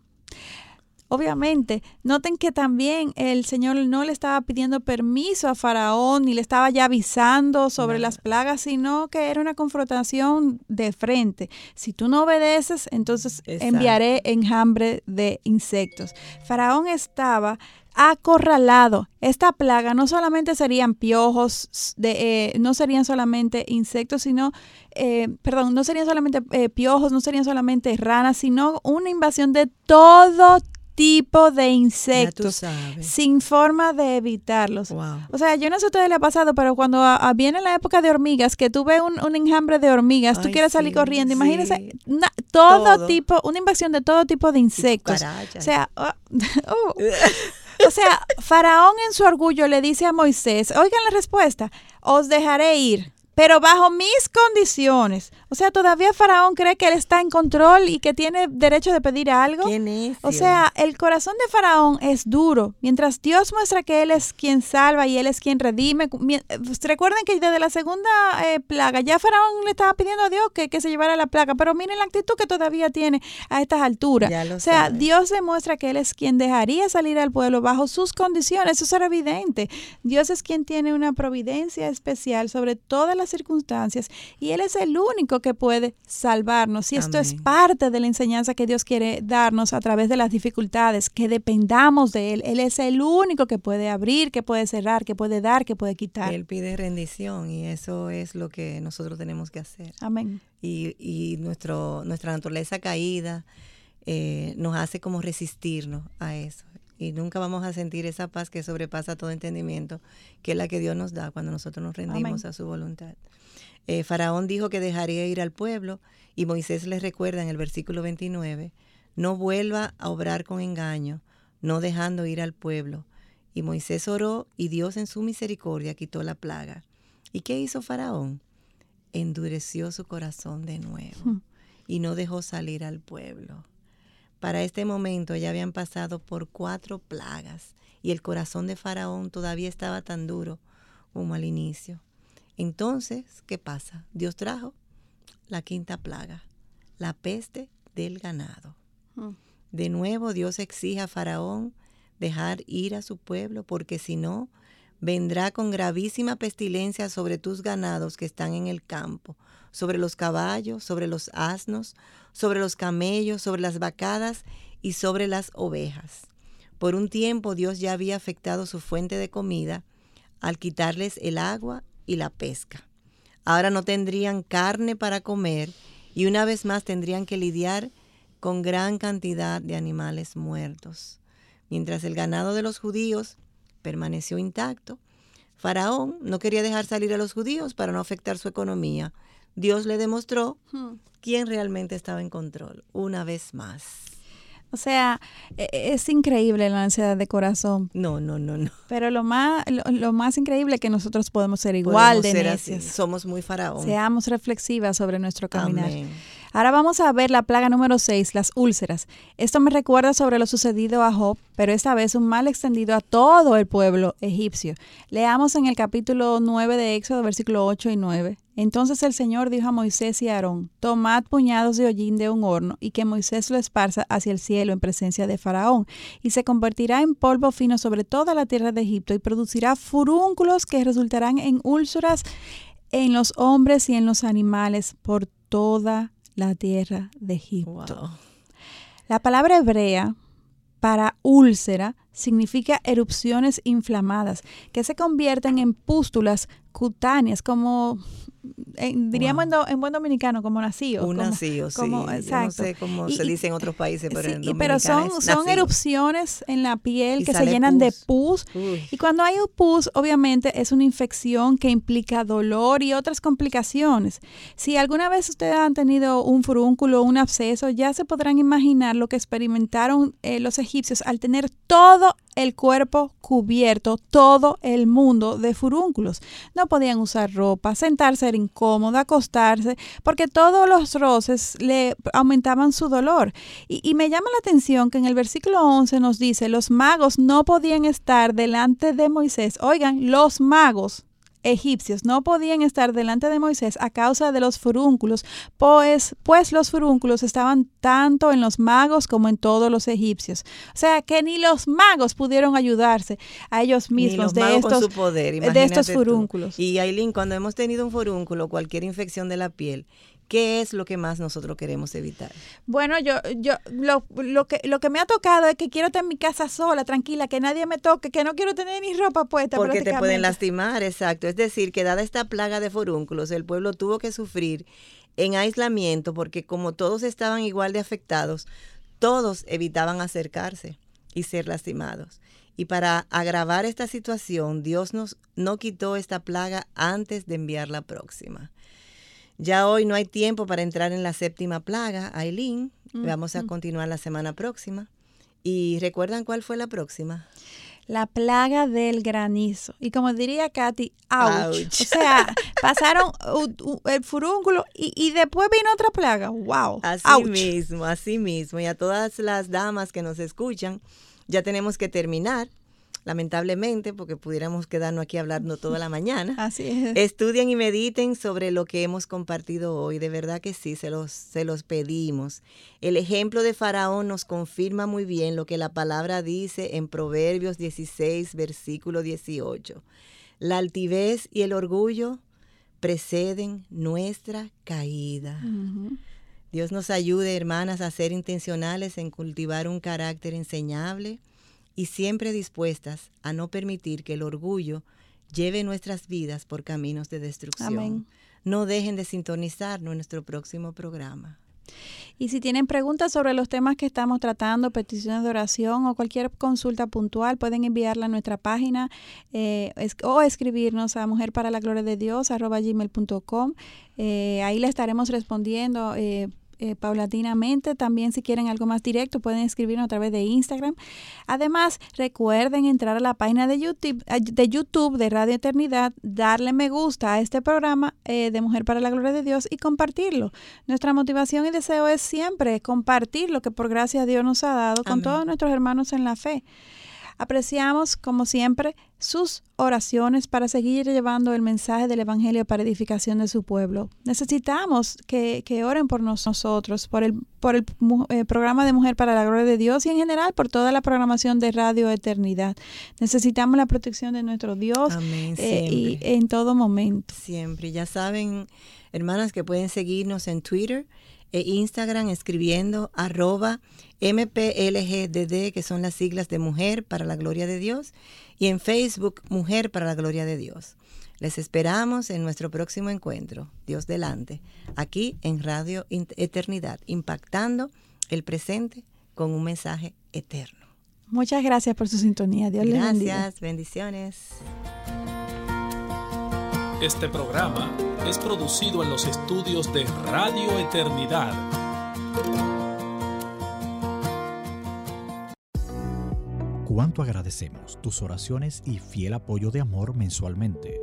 Obviamente, noten que también el Señor no le estaba pidiendo permiso a Faraón ni le estaba ya avisando sobre las plagas, sino que era una confrontación de frente. Si tú no obedeces, entonces enviaré enjambre de insectos. Faraón estaba acorralado. Esta plaga no solamente serían piojos, de, eh, no serían solamente insectos, sino, eh, perdón, no serían solamente eh, piojos, no serían solamente ranas, sino una invasión de todo tipo de insectos sin forma de evitarlos. O sea, yo no sé ustedes le ha pasado, pero cuando viene la época de hormigas, que tú ves un, enjambre de hormigas, tú quieres salir corriendo, imagínense todo, tipo, una invasión de todo tipo de insectos. O sea, oh, oh. o sea, Faraón en su orgullo le dice a Moisés, oigan la respuesta, os dejaré ir pero bajo mis condiciones. O sea, todavía Faraón cree que él está en control y que tiene derecho de pedir algo. O sea, el corazón de Faraón es duro. Mientras Dios muestra que él es quien salva y él es quien redime. Pues, recuerden que desde la segunda eh, plaga ya Faraón le estaba pidiendo a Dios que, se llevara la plaga, pero miren la actitud que todavía tiene a estas alturas. O sea, Dios demuestra que él es quien dejaría salir al pueblo bajo sus condiciones. Eso era evidente. Dios es quien tiene una providencia especial sobre todas las circunstancias y Él es el único que puede salvarnos. Y esto es parte de la enseñanza que Dios quiere darnos a través de las dificultades, que dependamos de Él. Él es el único que puede abrir, que puede cerrar, que puede dar, que puede quitar. Él pide rendición y eso es lo que nosotros tenemos que hacer. Amén. Y, y nuestro, nuestra naturaleza caída eh, nos hace como resistirnos a eso y nunca vamos a sentir esa paz que sobrepasa todo entendimiento, que es la que Dios nos da cuando nosotros nos rendimos a su voluntad. Eh, Faraón dijo que dejaría ir al pueblo y Moisés le recuerda en el versículo 29, no vuelva a obrar con engaño, no dejando ir al pueblo. Y Moisés oró y Dios en su misericordia quitó la plaga. ¿Y qué hizo Faraón? Endureció su corazón de nuevo hmm. y no dejó salir al pueblo. Para este momento ya habían pasado por cuatro plagas y el corazón de Faraón todavía estaba tan duro como al inicio. Entonces, ¿qué pasa? Dios trajo la quinta plaga, la peste del ganado. Mm. De nuevo Dios exige a Faraón dejar ir a su pueblo porque si no, vendrá con gravísima pestilencia sobre tus ganados que están en el campo, sobre los caballos, sobre los asnos, sobre los camellos, sobre las vacadas y sobre las ovejas. Por un tiempo Dios ya había afectado su fuente de comida al quitarles el agua y la pesca. Ahora no tendrían carne para comer y una vez más tendrían que lidiar con gran cantidad de animales muertos. Mientras el ganado de los judíos permaneció intacto, Faraón no quería dejar salir a los judíos para no afectar su economía Dios le demostró hmm. quién realmente estaba en control, una vez más. O sea, e, e, es increíble la ansiedad de corazón. No, no, no, no. Pero lo más, lo, más increíble es que nosotros podemos ser igual de ser Somos muy faraón. Seamos reflexivas sobre nuestro caminar. Ahora vamos a ver la plaga número 6, las úlceras. Esto me recuerda sobre lo sucedido a Job, pero esta vez un mal extendido a todo el pueblo egipcio. Leamos en el capítulo 9 de Éxodo, versículo 8 y 9. Entonces el Señor dijo a Moisés y a Aarón, tomad puñados de hollín de un horno y que Moisés lo esparza hacia el cielo en presencia de Faraón, y se convertirá en polvo fino sobre toda la tierra de Egipto y producirá furúnculos que resultarán en úlceras en los hombres y en los animales por toda la tierra de Egipto. La palabra hebrea para úlcera significa erupciones inflamadas que se convierten en pústulas cutáneas, como diríamos en, buen dominicano, como nacido. Un nacido, sí. no sé cómo se dice en otros países, pero en Pero son, son erupciones en la piel que se llenan de pus. Y cuando hay un pus, obviamente es una infección que implica dolor y otras complicaciones. Si alguna vez ustedes han tenido un furúnculo o un absceso, ya se podrán imaginar lo que experimentaron eh, los egipcios al tener todo el cuerpo cubierto, todo el mundo de furúnculos. No podían usar ropa, sentarse era incómodo, acostarse, porque todos los roces le aumentaban su dolor. Y, y me llama la atención que en el versículo 11 nos dice, los magos no podían estar delante de Moisés. Oigan, los magos egipcios no podían estar delante de Moisés a causa de los furúnculos, pues, pues los furúnculos estaban tanto en los magos como en todos los egipcios. O sea que ni los magos pudieron ayudarse a ellos mismos de, estos, de estos furúnculos. Y Aileen, cuando hemos tenido un furúnculo, cualquier infección de la piel, ¿Qué es lo que más nosotros queremos evitar? Bueno, yo, yo, lo, lo, que, lo que me ha tocado es que quiero estar en mi casa sola, tranquila, que nadie me toque, que no quiero tener ni ropa puesta. Porque te pueden lastimar, exacto. Es decir, que dada esta plaga de forúnculos, el pueblo tuvo que sufrir en aislamiento porque como todos estaban igual de afectados, todos evitaban acercarse y ser lastimados. Y para agravar esta situación, Dios nos no quitó esta plaga antes de enviar la próxima. Ya hoy no hay tiempo para entrar en la séptima plaga, Aileen. Mm, Vamos a mm. continuar la semana próxima. ¿Y recuerdan cuál fue la próxima? La plaga del granizo. Y como diría Katy, ouch. O sea, pasaron el furúnculo y, después vino otra plaga. Wow. Así mismo, así mismo. Y a todas las damas que nos escuchan, ya tenemos que terminar lamentablemente, porque pudiéramos quedarnos aquí hablando toda la mañana. Así es. Estudien y mediten sobre lo que hemos compartido hoy. De verdad que sí, se los, se los pedimos. El ejemplo de Faraón nos confirma muy bien lo que la palabra dice en Proverbios 16, versículo 18. La altivez y el orgullo preceden nuestra caída. Dios nos ayude, hermanas, a ser intencionales en cultivar un carácter enseñable y siempre dispuestas a no permitir que el orgullo lleve nuestras vidas por caminos de destrucción. No dejen de sintonizar nuestro próximo programa. Y si tienen preguntas sobre los temas que estamos tratando, peticiones de oración o cualquier consulta puntual, pueden enviarla a nuestra página eh, o escribirnos a mujer para la gloria de Dios gmail.com. Eh, ahí le estaremos respondiendo. Eh, eh, paulatinamente. También si quieren algo más directo pueden escribirnos a través de Instagram. Además, recuerden entrar a la página de YouTube de, YouTube de Radio Eternidad, darle me gusta a este programa eh, de Mujer para la Gloria de Dios y compartirlo. Nuestra motivación y deseo es siempre compartir lo que por gracia Dios nos ha dado con todos nuestros hermanos en la fe. Apreciamos, como siempre, sus oraciones para seguir llevando el mensaje del Evangelio para edificación de su pueblo. Necesitamos que, oren por nosotros, por el, por el eh, programa de Mujer para la Gloria de Dios y en general por toda la programación de Radio Eternidad. Necesitamos la protección de nuestro Dios eh, y en todo momento. Siempre. Ya saben, hermanas, que pueden seguirnos en Twitter e Instagram escribiendo arroba MPLGDD, que son las siglas de Mujer para la Gloria de Dios, y en Facebook Mujer para la Gloria de Dios. Les esperamos en nuestro próximo encuentro, Dios delante, aquí en Radio Eternidad, impactando el presente con un mensaje eterno. Muchas gracias por su sintonía. Dios les bendiga. Gracias, bendiciones. Este programa es producido en los estudios de Radio Eternidad. Cuánto agradecemos tus oraciones y fiel apoyo de amor mensualmente.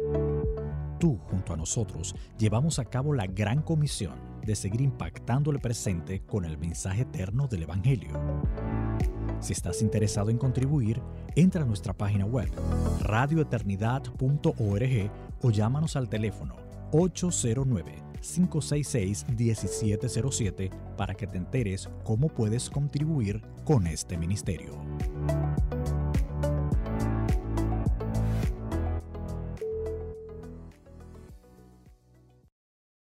Tú, junto a nosotros, llevamos a cabo la gran comisión de seguir impactando el presente con el mensaje eterno del Evangelio. Si estás interesado en contribuir, entra a nuestra página web radioeternidad.org o llámanos al teléfono 809-566-1707 para que te enteres cómo puedes contribuir con este ministerio.